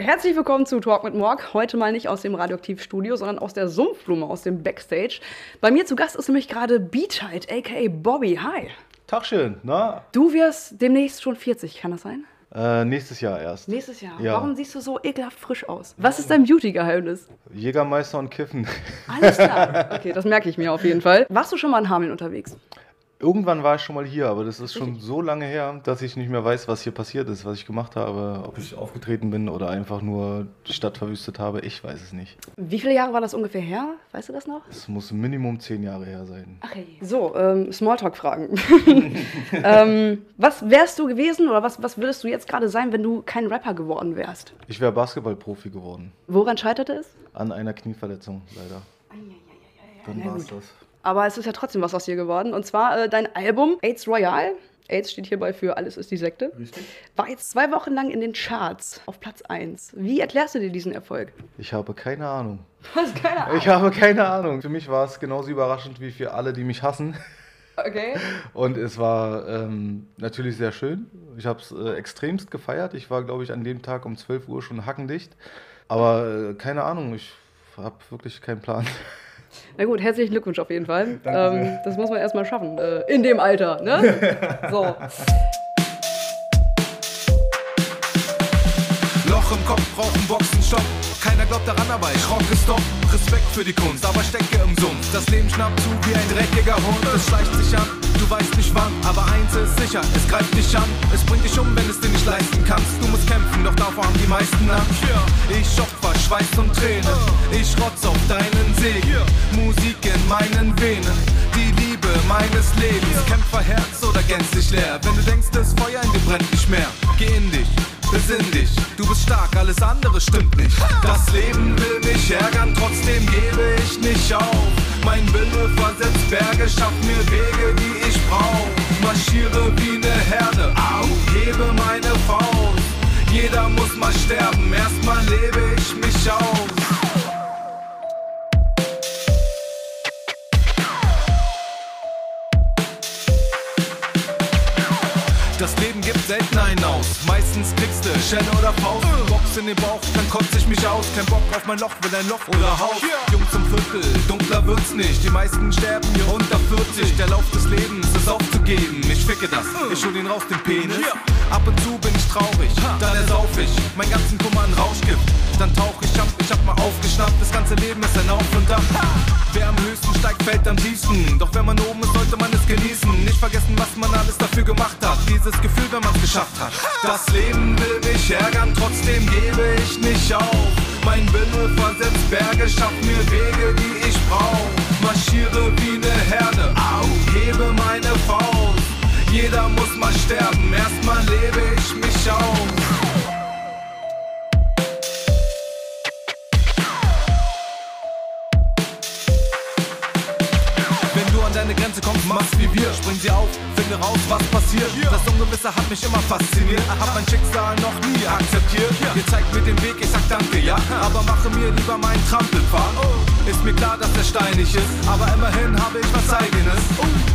Herzlich willkommen zu Talk mit Morg. Heute mal nicht aus dem Radioaktivstudio, sondern aus der Sumpfblume, aus dem Backstage. Bei mir zu Gast ist nämlich gerade Beachheit, aka Bobby. Hi. Tag schön, na? Du wirst demnächst schon 40, kann das sein? Äh, nächstes Jahr erst. Nächstes Jahr. Ja. Warum siehst du so ekelhaft frisch aus? Was ist dein Beauty-Geheimnis? Jägermeister und Kiffen. Alles klar. Okay, das merke ich mir auf jeden Fall. Warst du schon mal in Hameln unterwegs? Irgendwann war ich schon mal hier, aber das ist schon so lange her, dass ich nicht mehr weiß, was hier passiert ist, was ich gemacht habe, ob ich aufgetreten bin oder einfach nur die Stadt verwüstet habe. Ich weiß es nicht. Wie viele Jahre war das ungefähr her? Weißt du das noch? Es muss Minimum zehn Jahre her sein. Ach hey. So, ähm, Smalltalk-Fragen. ähm, was wärst du gewesen oder was, was würdest du jetzt gerade sein, wenn du kein Rapper geworden wärst? Ich wäre Basketballprofi geworden. Woran scheiterte es? An einer Knieverletzung, leider. Dann na war es das. Aber es ist ja trotzdem was aus dir geworden. Und zwar äh, dein Album AIDS Royale. AIDS steht hierbei für Alles ist die Sekte. Richtig. War jetzt zwei Wochen lang in den Charts auf Platz 1. Wie erklärst du dir diesen Erfolg? Ich habe keine Ahnung. Hast keine Ahnung. Ich habe keine Ahnung. Für mich war es genauso überraschend wie für alle, die mich hassen. Okay. Und es war ähm, natürlich sehr schön. Ich habe es äh, extremst gefeiert. Ich war, glaube ich, an dem Tag um 12 Uhr schon hackendicht. Aber äh, keine Ahnung, ich habe wirklich keinen Plan. Na gut, herzlichen Glückwunsch auf jeden Fall. Danke Ähm, das muss man erstmal schaffen. Äh, in dem Alter, ne? So. Loch im Kopf, brauchen Boxenstopp. Glaubt daran, aber ich rocke es doch. Respekt für die Kunst, aber stecke im Sumpf. Das Leben schnappt zu wie ein dreckiger Hund. Es schleicht sich an, du weißt nicht wann. Aber eins ist sicher, es greift dich an. Es bringt dich um, wenn es dir nicht leisten kannst. Du musst kämpfen, doch davor haben die meisten Angst. Ich opfer Schweiß und Tränen. Ich rotz auf deinen Segen. Musik in meinen Venen. Die Liebe meines Lebens. Kämpferherz oder gänzlich leer. Wenn du denkst, das Feuer in dir brennt nicht mehr. Geh in dich. Besinn dich, du bist stark, alles andere stimmt nicht. Das Leben will mich ärgern, trotzdem gebe ich nicht auf. Mein Wille versetzt Berge, schafft mir Wege, die ich brauch. Marschiere wie ne Herde, au, hebe meine Faust. Jeder muss mal sterben, erstmal lebe ich mich aus. Selten einen aus. Meistens kriegst du Schelle oder Faust. Box in den Bauch, dann kotze ich mich aus. Kein Bock auf mein Loch, will ein Loch oder Haus. Jung zum Viertel, dunkler wird's nicht. Die meisten sterben hier unter 40. Der Lauf des Lebens ist aufzugeben. Ich ficke das, ich hol ihn raus, den Penis. Ab und zu bin ich traurig, dann ersauf ich mein ganzen Kummer an Rauschgift. Dann tauch ich ab, ich hab mal aufgeschnappt. Das ganze Leben ist ein Auf und Ab. Wer am höchsten steigt, fällt am tiefsten. Doch wenn man oben ist, sollte man es genießen. Nicht vergessen, was man alles dafür gemacht hat. Dieses Gefühl, wenn man es geschafft hat. Das Leben will mich ärgern, trotzdem gebe ich nicht auf. Mein Wille versetzt Berge, schafft mir Wege, die ich brauch. Marschiere wie ne Herde, au, hebe meine Faust. Jeder muss mal sterben, erstmal lebe ich mich aus. Grenze kommst, mach's wie wir. Spring sie auf, finde raus, was passiert. Das Ungewisse hat mich immer fasziniert. Hab mein Schicksal noch nie akzeptiert. Ihr zeigt mir den Weg, ich sag danke, ja. Aber mache mir lieber meinen Trampelpfad. Ist mir klar, dass er steinig ist. Aber immerhin habe ich was eigenes.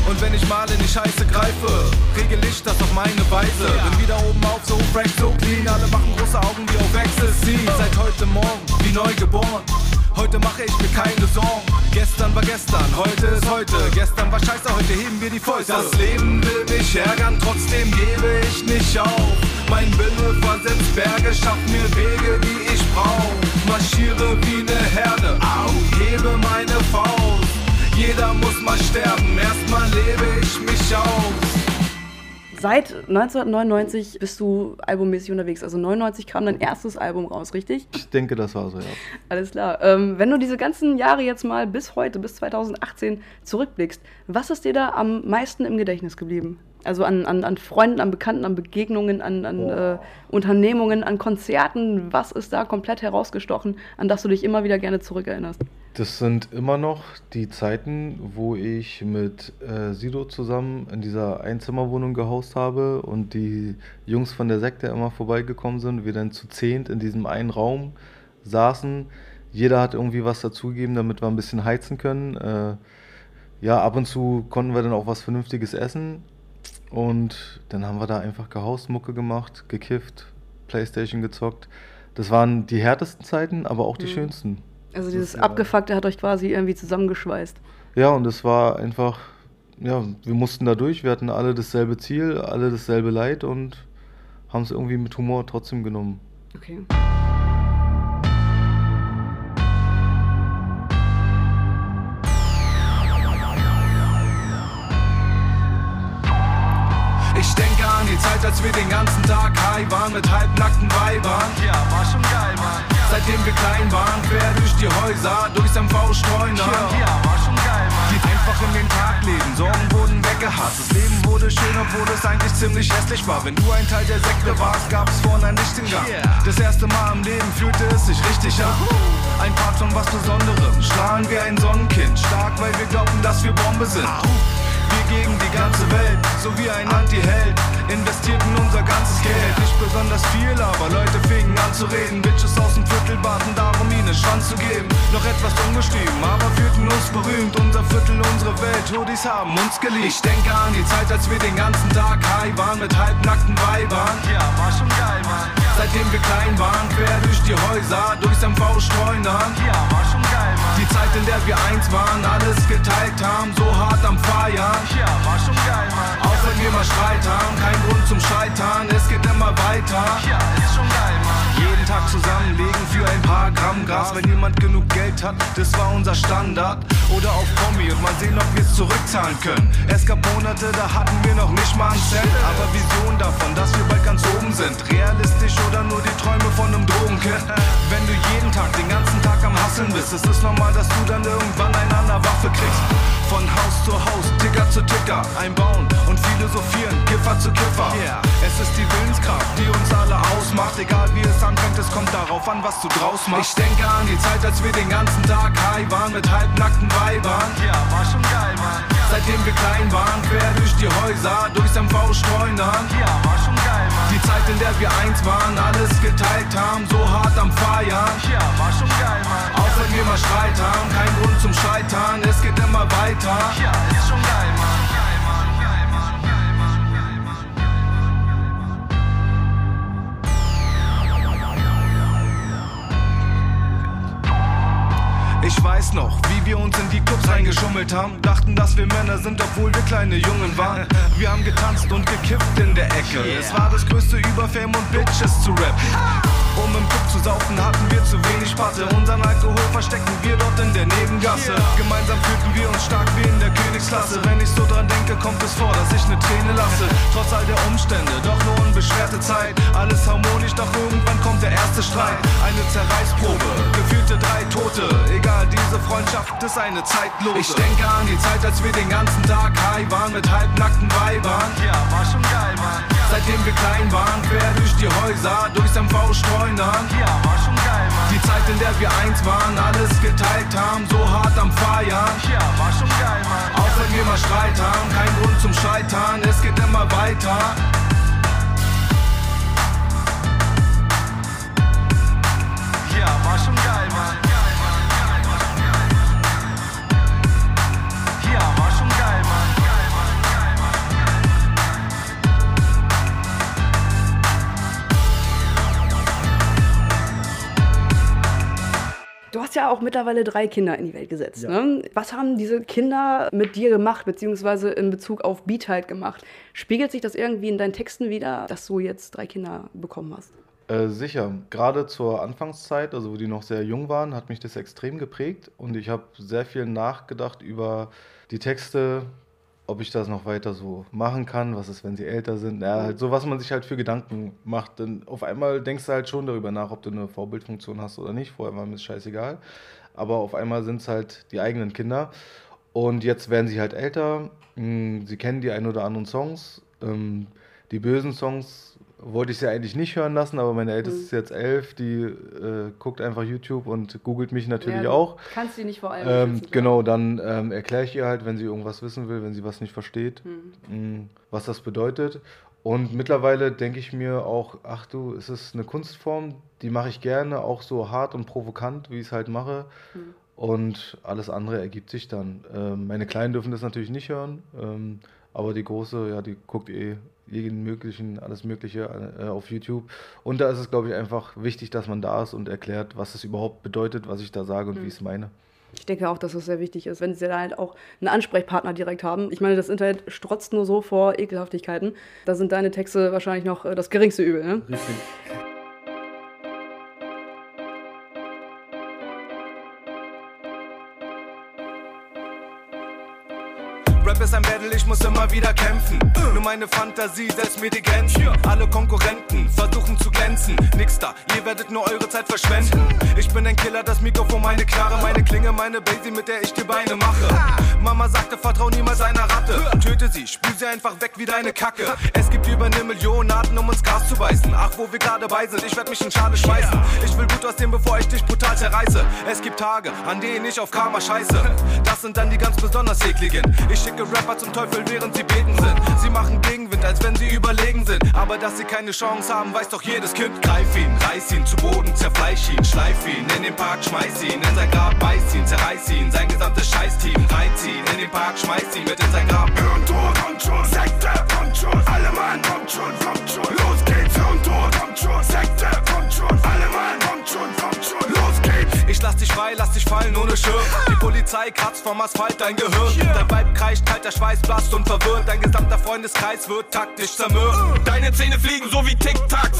Und wenn ich mal in die Scheiße greife, regel ich das auf meine Weise. Bin wieder oben auf, so fresh, so clean. Alle machen große Augen wie auf Ecstasy. Seit heute Morgen, wie neu geboren. Heute mache ich mir keine Sorgen. Gestern war gestern, heute ist heute. Gestern war scheiße, heute heben wir die Fäuste. Das Leben will mich ärgern, trotzdem gebe ich nicht auf. Mein Wille versetzt Berge, schafft mir Wege, die ich brauch. Marschiere wie ne Herde, au, hebe meine Faust. Seit 1999 bist du albummäßig unterwegs. Also 99 kam dein erstes Album raus, richtig? Ich denke, das war so, ja. Alles klar. Ähm, wenn du diese ganzen Jahre jetzt mal bis heute, bis 2018 zurückblickst, was ist dir da am meisten im Gedächtnis geblieben? Also an, an, an Freunden, an Bekannten, an Begegnungen, an, an äh, Unternehmungen, an Konzerten. Was ist da komplett herausgestochen, an das du dich immer wieder gerne zurückerinnerst? Das sind immer noch die Zeiten, wo ich mit äh, Sido zusammen in dieser Einzimmerwohnung gehaust habe und die Jungs von der Sekte immer vorbeigekommen sind. Wir dann zu zehnt in diesem einen Raum saßen. Jeder hat irgendwie was dazugegeben, damit wir ein bisschen heizen können. Äh, ja, ab und zu konnten wir dann auch was Vernünftiges essen. Und dann haben wir da einfach gehaust, Mucke gemacht, gekifft, Playstation gezockt. das waren die härtesten Zeiten, aber auch die Mhm. schönsten. Also dieses Das, Abgefuckte hat euch quasi irgendwie zusammengeschweißt. Ja, und es war einfach, ja, wir mussten da durch, wir hatten alle dasselbe Ziel, alle dasselbe Leid und haben es irgendwie mit Humor trotzdem genommen. Okay. Die Zeit, als wir den ganzen Tag high waren mit halbnackten Weibern. Ja, war schon geil, Mann. Seitdem wir klein waren, quer durch die Häuser, durchs MV streunern. Ja, war schon geil, Mann. Die einfach in den Tag leben, Sorgen wurden weggehasst. Das Leben wurde schön, obwohl es eigentlich ziemlich hässlich war. Wenn du ein Teil der Sekte warst, gab es vorne Licht im Gang. Das erste Mal im Leben fühlte es sich richtig an. Ein Part von was Besonderem, strahlen wie ein Sonnenkind. Stark, weil wir glauben, dass wir Bombe sind. Gegen die ganze Welt, so wie ein Anti-Held. Investierten unser ganzes Geld, nicht besonders viel, aber Leute fingen an zu reden. Bitches aus dem Viertel baten darum, ihnen Schwanz zu geben. Noch etwas ungestüm, aber fühlten uns berühmt. Unser Viertel, unsere Welt, Hoodies haben uns geliebt. Ich denke an die Zeit, als wir den ganzen Tag high waren mit halbnackten Weibern. Ja, war schon geil, Mann. Seitdem wir klein waren, quer durch die Häuser, durchs MV streunern. Ja, war schon geil. Die Zeit, in der wir eins waren, alles geteilt haben, so hart am Feiern. Ja, war schon geil, Mann. Auch wenn wir mal Streit haben, kein Grund zum Scheitern, es geht immer weiter. Ja, ist schon geil, Mann. Jeden Tag zusammenlegen für ein paar Gramm Gras, wenn jemand genug Geld hat, das war unser Standard. Oder auf Kommi und mal sehen, ob wir es zurückzahlen können. Es gab Monate, da hatten wir noch nicht mal einen Cent, aber Vision davon, dass wir bald ganz oben sind. Realistisch oder nur die Träume von einem Drogenkind. Wenn du jeden Tag, den ganzen Tag am Hasseln bist, es ist normal, dass du dann irgendwann eine andere Waffe kriegst. Von Haus zu Haus, Ticker zu Ticker, einbauen und philosophieren, Kiffer zu Kiffer. Es ist die Willenskraft, die uns alle ausmacht, egal wie es anfängt, es kommt darauf an, was du draus machst. Ich denke an die Zeit, als wir den ganzen Tag high waren mit halbnackten Weibern. Ja, war schon geil, Mann. Seitdem wir klein waren, quer durch die Häuser, durchs MV streunern. Ja, war schon geil, Mann. Die Zeit, in der wir eins waren, alles geteilt haben, so hart am Feiern. Ja, war schon geil, Mann. Auch wenn wir mal Streit haben, kein Grund zum Scheitern, es geht immer weiter. Ja, ist schon Reingeschummelt haben. Dass wir Männer sind, obwohl wir kleine Jungen waren. Wir haben getanzt und gekifft in der Ecke. Es war das größte über Fame und Bitches zu rappen. Um im Club zu saufen, hatten wir zu wenig Patte. Unseren Alkohol versteckten wir dort in der Nebengasse. Gemeinsam fühlten wir uns stark wie in der Königsklasse. Wenn ich so dran denke, kommt es vor, dass ich ne Träne lasse. Trotz all der Umstände, doch nur unbeschwerte Zeit. Alles harmonisch, doch irgendwann kommt der erste Streit. Eine Zerreißprobe, gefühlte drei Tote. Egal, diese Freundschaft ist eine zeitlose. Ich denke an die Zeit, als wir den ganzen Tag high waren mit halbnackten Weibern. Ja, war schon geil, Mann. Seitdem wir klein waren, quer durch die Häuser, durchs MV streunern. Ja, war schon geil, Mann. Die Zeit, in der wir eins waren, alles geteilt haben, so hart am Feiern. Ja, war schon geil, Mann. Auch wenn wir mal Streit haben, kein Grund zum Scheitern, es geht immer weiter. Hast ja auch mittlerweile drei Kinder in die Welt gesetzt. Ja. Ne? Was haben diese Kinder mit dir gemacht, beziehungsweise in Bezug auf Beat halt gemacht? Spiegelt sich das irgendwie in deinen Texten wieder, dass du jetzt drei Kinder bekommen hast? Äh, sicher, gerade zur Anfangszeit, also wo die noch sehr jung waren, hat mich das extrem geprägt und ich habe sehr viel nachgedacht über die Texte, ob ich das noch weiter so machen kann, was ist, wenn sie älter sind, ja, halt so, was man sich halt für Gedanken macht. Denn auf einmal denkst du halt schon darüber nach, ob du eine Vorbildfunktion hast oder nicht. Vorher war mir das scheißegal. Aber auf einmal sind es halt die eigenen Kinder. Und jetzt werden sie halt älter. mh, Sie kennen die ein oder anderen Songs. Ähm, Die bösen Songs wollte ich sie eigentlich nicht hören lassen, aber meine Älteste ist jetzt elf. Die äh, guckt einfach YouTube und googelt mich natürlich Ja, auch. Kannst du nicht vor allem Ähm, schützen, genau, dann ähm, erkläre ich ihr halt, wenn sie irgendwas wissen will, wenn sie was nicht versteht, Hm. mh, was das bedeutet. Und mittlerweile denke ich mir auch, ach du, es ist eine Kunstform, die mache ich gerne, auch so hart und provokant, wie ich es halt mache. Und alles andere ergibt sich dann. Ähm, meine Kleinen dürfen das natürlich nicht hören, ähm, Aber die große, ja, die guckt eh jeden möglichen, alles Mögliche äh, auf YouTube. Und da ist es, glaube ich, einfach wichtig, dass man da ist und erklärt, was es überhaupt bedeutet, was ich da sage und mhm. wie ich es meine. Ich denke auch, dass es sehr wichtig ist, wenn sie da halt auch einen Ansprechpartner direkt haben. Ich meine, das Internet strotzt nur so vor Ekelhaftigkeiten. Da sind deine Texte wahrscheinlich noch äh, das geringste Übel. Ne? Richtig. Ein Battle, ich muss immer wieder kämpfen. Nur meine Fantasie setzt mir die Grenzen. Alle Konkurrenten versuchen zu glänzen. Nix da, ihr werdet nur eure Zeit verschwenden. Ich bin ein Killer, das Mikrofon meine Klare, meine Klinge, meine Basie, mit der ich die Beine mache. Mama sagte, vertrau niemals einer Ratte. Töte sie, spül sie einfach weg wie deine Kacke. Es gibt über eine Million Arten, um uns Gras zu beißen. Ach, wo wir gerade bei sind, ich werd mich in Schale schmeißen. Ich will gut aussehen, bevor ich dich brutal zerreiße. Es gibt Tage, an denen ich auf Karma scheiße. Das sind dann die ganz besonders ekligen. Ich schicke Rapper zum Teufel, während sie beten sind. Sie machen Gegenwind, als wenn sie überlegen sind. Aber dass sie keine Chance haben, weiß doch jedes Kind. Greif ihn, reiß ihn zu Boden, zerfleisch ihn, schleif ihn in den Park, schmeiß ihn in sein Grab, beiß ihn, zerreiß ihn, sein gesamtes Scheißteam, reinziehen in den Park, schmeiß ihn mit in sein Grab. Hirntod kommt schon, Sekte kommt schon, alle Mann kommt schon, kommt schon, los geht's, Hirntod kommt schon, Sekte kommt lass dich frei, lass dich fallen ohne Schirm. Die Polizei kratzt vom Asphalt dein Gehirn. Dein Weib kreischt, kalter Schweiß, blass und verwirrt. Dein gesamter Freundeskreis wird taktisch zermürbt. Deine Zähne fliegen so wie Tic-Tacs.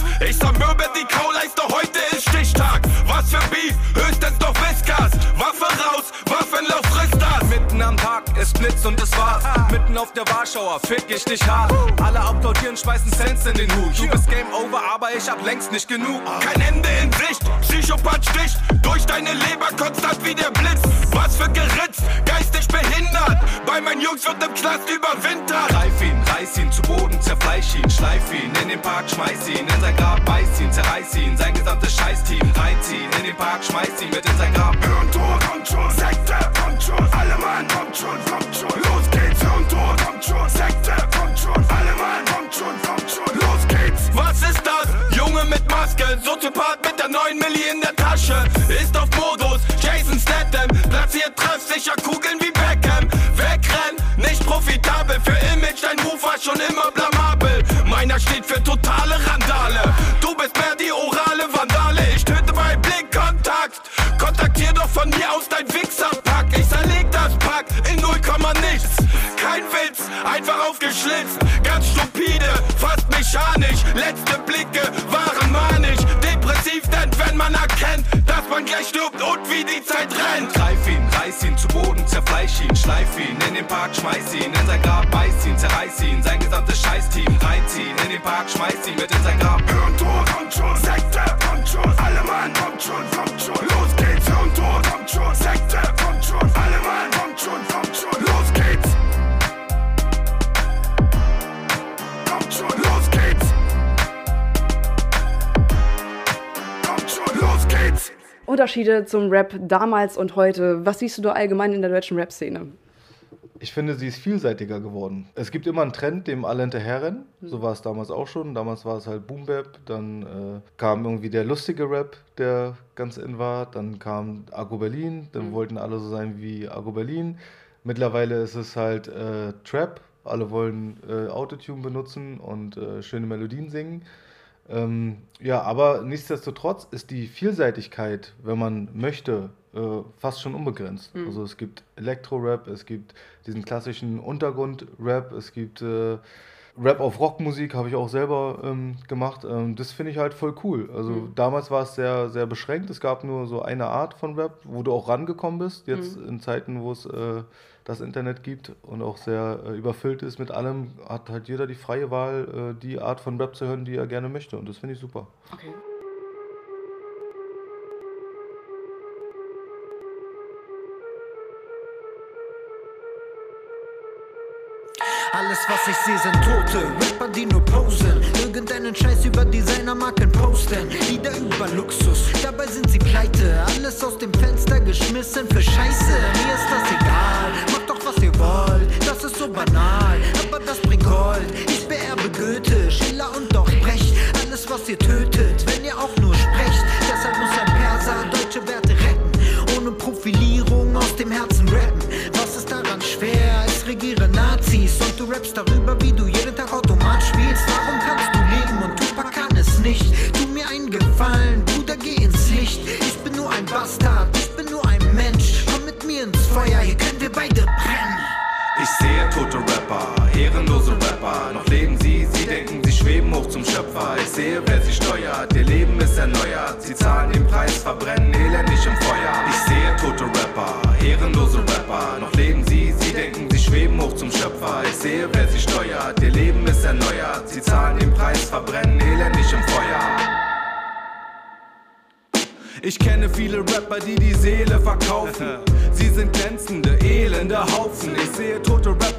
Warschauer, fick ich dich hart. Alle applaudieren, schmeißen Cents in den Hut. Du bist Game Over, aber ich hab längst nicht genug. Kein Ende in Sicht, Psychopath sticht durch deine Leber konstant wie der Blitz. Was für Geritz, geistig behindert. Bei meinen Jungs wird im Knast überwintert. Greif ihn, reiß ihn zu Boden, zerfleisch ihn, schleif ihn in den Park, schmeiß ihn in sein Grab, beiß ihn, zerreiß ihn, sein gesamtes Scheißteam reinziehen in den Park, schmeiß ihn mit in sein Grab. Hirntod kommt schon, Sekte kommt schon, alle Mann kommt schon, kommt schon, los geht's. Hirntod kommt schon, Sekte kommt schon, alle Mann kommt schon, kommt schon, los geht's. Was ist das? Junge mit Maske, Soziopath mit der neuen Milli in der Tasche, ist auf Modus, Unterschiede zum Rap damals und heute. Was siehst du da allgemein in der deutschen Rap-Szene? Ich finde, sie ist vielseitiger geworden. Es gibt immer einen Trend, dem alle hinterherrennen. Mhm. So war es damals auch schon. Damals war es halt Boom Bap. Dann äh, kam irgendwie der lustige Rap, der ganz in war. Dann kam Argo Berlin. Dann mhm. wollten alle so sein wie Argo Berlin. Mittlerweile ist es halt äh, Trap. Alle wollen äh, Autotune benutzen und äh, schöne Melodien singen. Ähm, ja, aber nichtsdestotrotz ist die Vielseitigkeit, wenn man möchte, äh, fast schon unbegrenzt. Mhm. Also es gibt Elektro-Rap, es gibt diesen klassischen Untergrund-Rap, es gibt äh, Rap auf Rockmusik, habe ich auch selber ähm, gemacht. Ähm, das finde ich halt voll cool. Also mhm. damals war es sehr, sehr beschränkt. Es gab nur so eine Art von Rap, wo du auch rangekommen bist. Jetzt mhm. in Zeiten, wo es äh, das Internet gibt und auch sehr äh, überfüllt ist mit allem, hat halt jeder die freie Wahl, äh, die Art von Rap zu hören, die er gerne möchte. Und das finde ich super. Okay. Was ich sehe, sind Tote. Rapper, die nur posen. Irgendeinen Scheiß über Designermarken posten. Lieder über Luxus, dabei sind sie pleite. Alles aus dem Fenster geschmissen für Scheiße. Mir ist das egal, macht doch was ihr wollt. Das ist so banal, aber das bringt Gold. Ich beerbe Goethe, Schiller und doch Brecht. Alles, was ihr tötet, wenn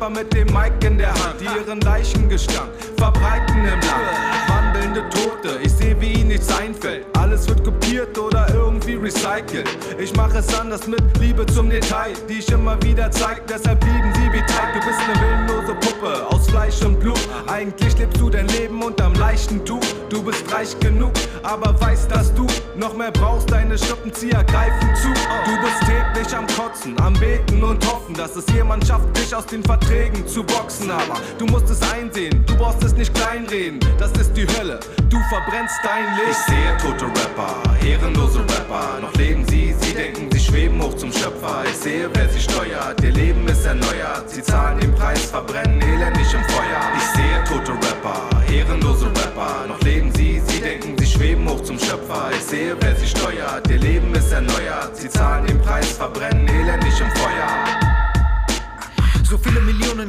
Rapper mit dem Mic in der Hand, die ihren Leichengestank verbreiten im Land. Wandelnde Tote, ich sehe, wie ihnen nichts einfällt. Alles wird kopiert oder irgendwie recycelt. Ich mache es anders mit Liebe zum Detail, die ich immer wieder zeig. Deshalb lieben sie wie Teig. Du bist eine willenlose Puppe aus Fleisch und Blut. Eigentlich lebst du dein Leben unterm leichten Tuch. Du bist reich genug, aber weißt, dass du noch mehr brauchst. Deine Strippenzieher greifen zu. Du bist täglich am Kotzen, am Beten und hoffen, dass es jemand schafft, dich aus den Verträgen zu boxen. Aber du musst es einsehen, du brauchst es nicht kleinreden. Das ist die Hölle, du verbrennst dein Leben. Ich sehe tote Rapper, ehrenlose Rapper. Noch leben sie, sie denken, sie schweben hoch zum Schöpfer. Ich sehe, wer sie steuert, ihr Leben ist erneuert. Sie zahlen den Preis, verbrennen elendig im Feuer. Ich sehe tote Rapper, ehrenlose Rapper. Noch leben sie, sie denken, sie schweben hoch zum Schöpfer. Ich sehe, wer sie steuert, ihr Leben ist erneuert. Sie zahlen den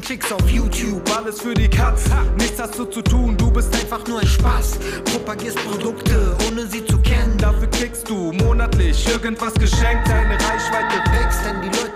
Klicks auf YouTube. Alles für die Katz, nichts hast du zu tun, du bist einfach nur ein Spaß. Propagierst Produkte, ohne sie zu kennen. Dafür kriegst du monatlich irgendwas geschenkt, deine Reichweite Wächst, denn die Leute.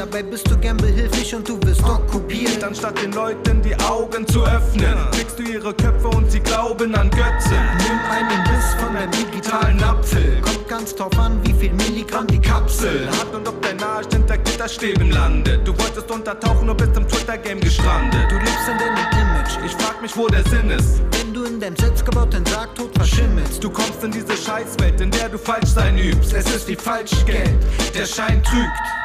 Dabei bist du gern behilflich und du wirst okkupiert. Anstatt den Leuten die Augen zu öffnen, kriegst du ihre Köpfe und sie glauben an Götzen. Nimm einen Biss von deinem digitalen Apfel. Kommt ganz drauf an, wie viel Milligramm die Kapsel hat. Und ob dein Arsch hinter Gitterstäben landet. Du wolltest untertauchen und bist im Twitter-Game gestrandet. Du lebst in deinem Image. Ich frag mich, wo der Sinn ist. Wenn du in deinem selbstgebauten Sargtod verschimmelst. Du kommst in diese Scheißwelt, in der du falsch sein übst. Es ist wie Falschgeld, der Schein trügt.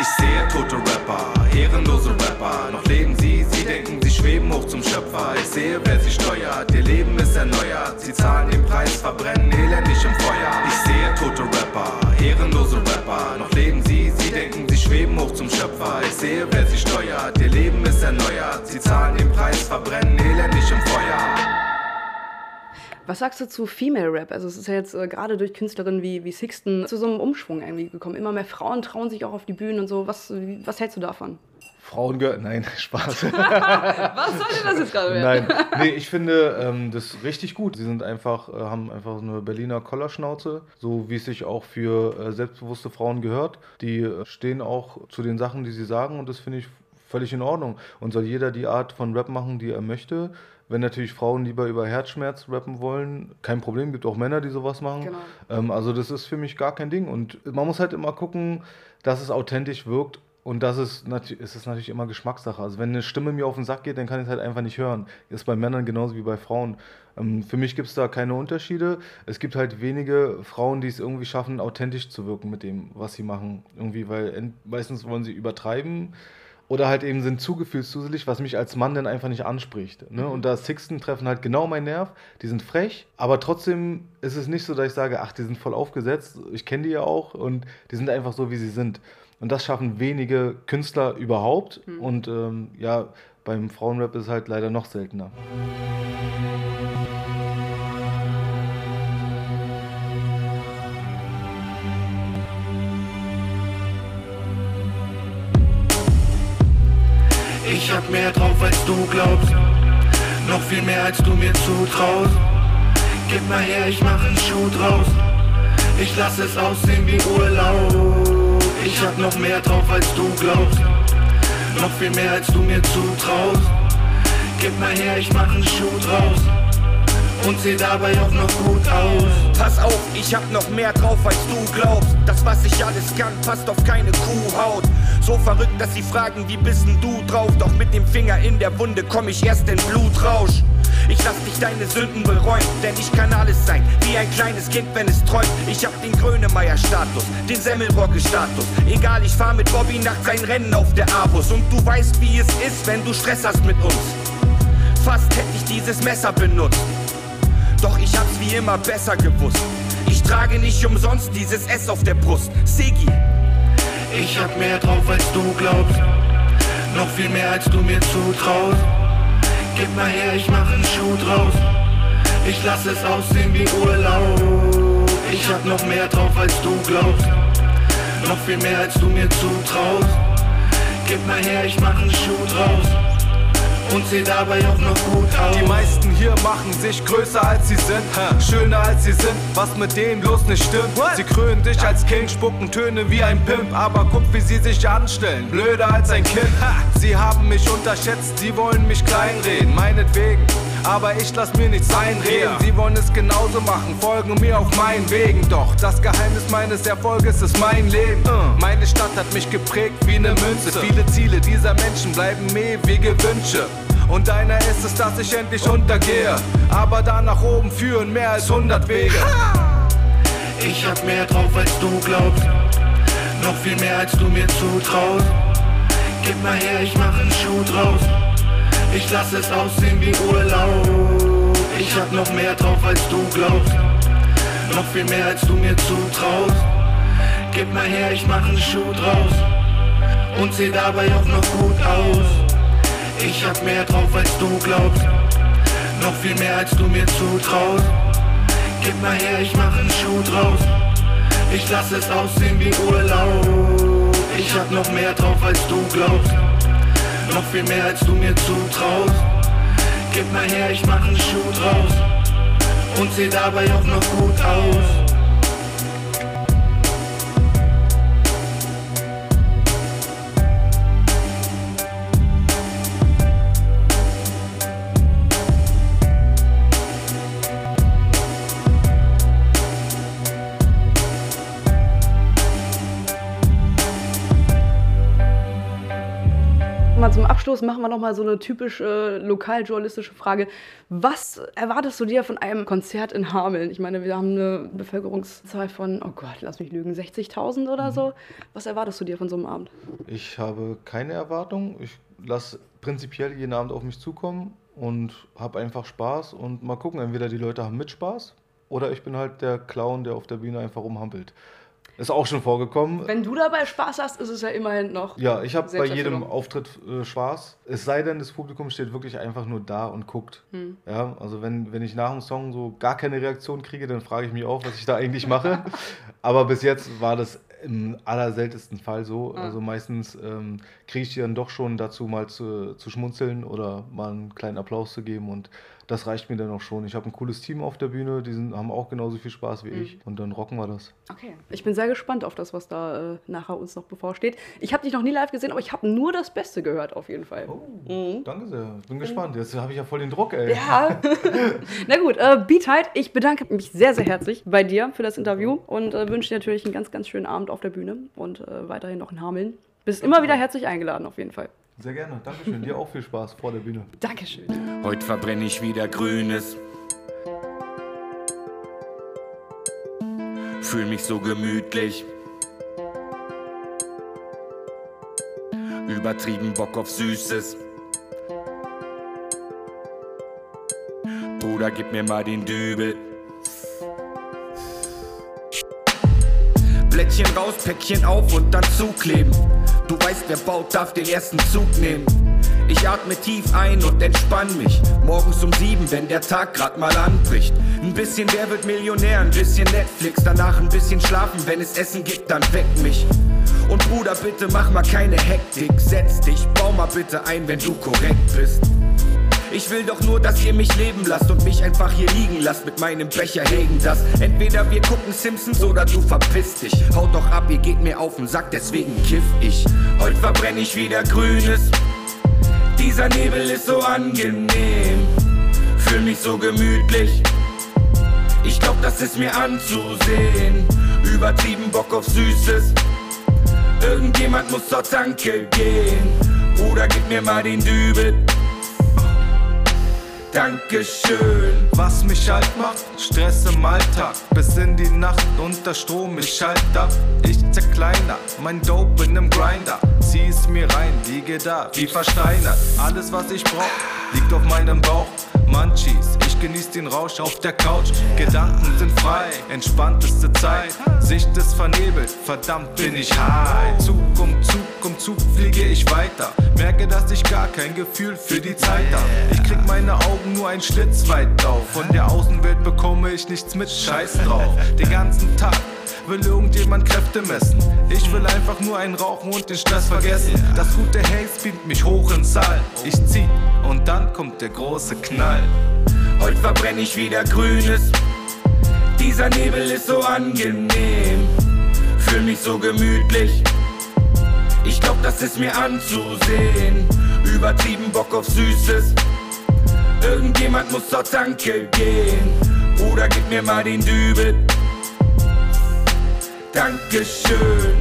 Ich sehe tote Rapper, ehrenlose Rapper. Noch leben sie, sie denken, sie schweben hoch zum Schöpfer. Ich sehe, wer sie steuert, ihr Leben ist erneuert. Sie zahlen den Preis, verbrennen elendig im Feuer. Ich sehe tote Rapper, ehrenlose Rapper. Noch leben sie, sie denken, sie schweben hoch zum Schöpfer. Ich sehe, wer sie steuert, ihr Leben ist erneuert. Sie zahlen den Preis, verbrennen elendig im Feuer. Was sagst du zu Female Rap? Also es ist ja jetzt äh, gerade durch Künstlerinnen wie, wie Sixten zu so einem Umschwung irgendwie gekommen. Immer mehr Frauen trauen sich auch auf die Bühnen und so. Was, wie, was hältst du davon? Frauen gehören. Nein, Spaß. Was sollte das jetzt gerade werden? Nein, nee, ich finde ähm, das richtig gut. Sie sind einfach, äh, haben einfach so eine Berliner Kollerschnauze, so wie es sich auch für äh, selbstbewusste Frauen gehört. Die äh, stehen auch zu den Sachen, die sie sagen und das finde ich völlig in Ordnung. Und soll jeder die Art von Rap machen, die er möchte. Wenn natürlich Frauen lieber über Herzschmerz rappen wollen, kein Problem, gibt auch Männer, die sowas machen. Genau. Ähm, also das ist für mich gar kein Ding. Und man muss halt immer gucken, dass es authentisch wirkt. Und das ist, nat- es ist natürlich immer Geschmackssache. Also wenn eine Stimme mir auf den Sack geht, dann kann ich es halt einfach nicht hören. Ist bei Männern genauso wie bei Frauen. Ähm, für mich gibt es da keine Unterschiede. Es gibt halt wenige Frauen, die es irgendwie schaffen, authentisch zu wirken mit dem, was sie machen. Irgendwie, weil meistens wollen sie übertreiben oder halt eben sind zu gefühlsduselig, was mich als Mann dann einfach nicht anspricht. Ne? Und da Sixten treffen halt genau meinen Nerv. Die sind frech, aber trotzdem ist es nicht so, dass ich sage, ach, die sind voll aufgesetzt. Ich kenne die ja auch und die sind einfach so, wie sie sind. Und das schaffen wenige Künstler überhaupt. Und ähm, ja, beim Frauenrap ist es halt leider noch seltener. Ich hab mehr drauf als du glaubst, noch viel mehr als du mir zutraust. Gib mal her, ich mach einen Schuh draus. Ich lass es aussehen wie Urlaub. Ich hab noch mehr drauf als du glaubst, noch viel mehr als du mir zutraust. Gib mal her, ich mach einen Schuh draus. Und seh dabei auch noch gut aus. Pass auf, ich hab noch mehr drauf als du glaubst. Das, was ich alles kann, passt auf keine Kuhhaut. So verrückt, dass sie fragen, wie bist denn du drauf? Doch mit dem Finger in der Wunde komm ich erst in Blutrausch. Ich lass dich deine Sünden bereuen, denn ich kann alles sein, wie ein kleines Kind, wenn es träumt. Ich hab den Grönemeyer-Status, den Semmelrogge-Status. Egal, ich fahr mit Bobby nachts ein Rennen auf der Abus. Und du weißt, wie es ist, wenn du Stress hast mit uns. Fast hätte ich dieses Messer benutzt. Doch ich hab's wie immer besser gewusst. Ich trage nicht umsonst dieses S auf der Brust. Siggi, Ich hab mehr drauf als du glaubst, Noch viel mehr als du mir zutraust. Gib mal her, ich mach einen Schuh draus. Ich lass es aussehen wie Urlaub. Ich hab noch mehr drauf als du glaubst. Noch viel mehr als du mir zutraust. Gib mal her, ich mach einen Schuh draus und seh dabei auch noch gut aus. Die meisten hier machen sich größer als sie sind, schöner als sie sind, was mit denen bloß nicht stimmt. Sie krönen dich als King, spucken Töne wie ein Pimp, aber guck, wie sie sich anstellen, blöder als ein Kind. Sie haben mich unterschätzt, sie wollen mich kleinreden, meinetwegen. Aber ich lass mir nichts einreden. Sie wollen es genauso machen, folgen mir auf meinen Wegen. Doch das Geheimnis meines Erfolges ist mein Leben. Meine Stadt hat mich geprägt wie eine Münze. Viele Ziele dieser Menschen bleiben mir ewige Wünsche. Und einer ist es, dass ich endlich untergehe. Aber da nach oben führen mehr als 100 Wege. Ich hab mehr drauf als du glaubst. Noch viel mehr als du mir zutraust. Gib mal her, ich mach einen Schuh draus. Ich lass es aussehen wie Urlaub. Ich hab noch mehr drauf als du glaubst. Noch viel mehr als du mir zutraust. Gib mal her, ich mach einen Schuh draus. Und seh dabei auch noch gut aus. Ich hab mehr drauf als du glaubst. Noch viel mehr als du mir zutraust. Gib mal her, ich mach einen Schuh draus. Ich lass es aussehen wie Urlaub. Ich hab noch mehr drauf als du glaubst. Noch viel mehr als du mir zutraust. Gib mal her, ich mach einen Schuh draus. Und seh dabei auch noch gut aus. Abschluss machen wir nochmal so eine typisch äh, lokaljournalistische Frage. Was erwartest du dir von einem Konzert in Hameln? Ich meine, wir haben eine Bevölkerungszahl von, oh Gott, lass mich lügen, 60.000 oder so. Was erwartest du dir von so einem Abend? Ich habe keine Erwartung. Ich lasse prinzipiell jeden Abend auf mich zukommen und habe einfach Spaß und mal gucken, entweder die Leute haben mit Spaß oder ich bin halt der Clown, der auf der Bühne einfach rumhampelt. Ist auch schon vorgekommen. Wenn du dabei Spaß hast, ist es ja immerhin noch. Ja, ich habe bei jedem Auftritt äh, Spaß. Es sei denn, das Publikum steht wirklich einfach nur da und guckt. Hm. Ja, also wenn, wenn ich nach dem Song so gar keine Reaktion kriege, dann frage ich mich auch, was ich da eigentlich mache. Aber bis jetzt war das im allerseltensten Fall so. Ah. Also meistens ähm, kriege ich die dann doch schon dazu, mal zu, zu schmunzeln oder mal einen kleinen Applaus zu geben und das reicht mir dann auch schon. Ich habe ein cooles Team auf der Bühne, die sind, haben auch genauso viel Spaß wie mhm. ich und dann rocken wir das. Okay, ich bin sehr gespannt auf das, was da äh, nachher uns noch bevorsteht. Ich habe dich noch nie live gesehen, aber ich habe nur das Beste gehört auf jeden Fall. Oh, mhm. Danke sehr, bin gespannt. Jetzt habe ich ja voll den Druck, ey. Ja. Na gut, äh, Beat halt, ich bedanke mich sehr, sehr herzlich bei dir für das Interview und äh, wünsche dir natürlich einen ganz, ganz schönen Abend auf der Bühne und äh, weiterhin noch in Hameln. Bist immer wieder herzlich eingeladen auf jeden Fall. Sehr gerne. Dankeschön. Dir auch viel Spaß vor der Bühne. Dankeschön. Heute verbrenne ich wieder Grünes. Fühl mich so gemütlich. Übertrieben Bock auf Süßes. Bruder, gib mir mal den Dübel. Blättchen raus, Päckchen auf und dann zukleben. Du weißt, wer baut, darf den ersten Zug nehmen. Ich atme tief ein und entspann mich. Morgens um sieben, wenn der Tag grad mal anbricht. Ein bisschen wer wird Millionär, ein bisschen Netflix. Danach ein bisschen schlafen, wenn es Essen gibt, dann weck mich. Und Bruder, bitte mach mal keine Hektik. Setz dich, bau mal bitte ein, wenn du korrekt bist. Ich will doch nur, dass ihr mich leben lasst und mich einfach hier liegen lasst mit meinem Becher hegen das. Entweder wir gucken Simpsons oder du verpisst dich. Haut doch ab, ihr geht mir auf den Sack, deswegen kiff ich. Heute verbrenne ich wieder Grünes. Dieser Nebel ist so angenehm. Fühl mich so gemütlich. Ich glaub, das ist mir anzusehen. Übertrieben Bock auf Süßes. Irgendjemand muss zur Tanke gehen. Bruder, gib mir mal den Dübel. Dankeschön. Was mich halt macht, Stress im Alltag. Bis in die Nacht unter Strom, ich schalt ab. Ich zerkleiner, mein Dope in nem Grinder. Zieh es mir rein, liege da, wie versteinert. Alles was ich brauch, liegt auf meinem Bauch. Munchies, ich genieß den Rausch auf der Couch. Gedanken sind frei, entspannteste Zeit. Sicht ist vernebelt, verdammt bin ich high. Zug um Zug um Zug fliege ich weiter. Merke, dass ich gar kein Gefühl für die Zeit hab. Ich krieg meine Augen nur ein Schlitz weit auf. Von der Außenwelt bekomme ich nichts mit, scheiß drauf. Den ganzen Tag will irgendjemand Kräfte messen. Ich will einfach nur einen rauchen und den Stress vergessen. Das gute Haze beamt mich hoch ins All. Ich zieh kommt der große Knall. Heute verbrenne ich wieder Grünes. Dieser Nebel ist so angenehm. Fühl mich so gemütlich. Ich glaub, das ist mir anzusehen. Übertrieben Bock auf Süßes. Irgendjemand muss zur Tanke gehen. Bruder, gib mir mal den Dübel. Dankeschön.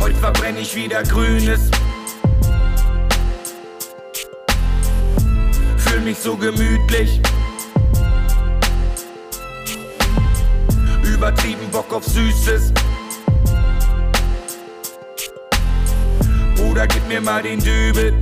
Heute verbrenne ich wieder Grünes. Fühl mich so gemütlich. Übertrieben Bock auf Süßes. Bruder, gib mir mal den Dübel.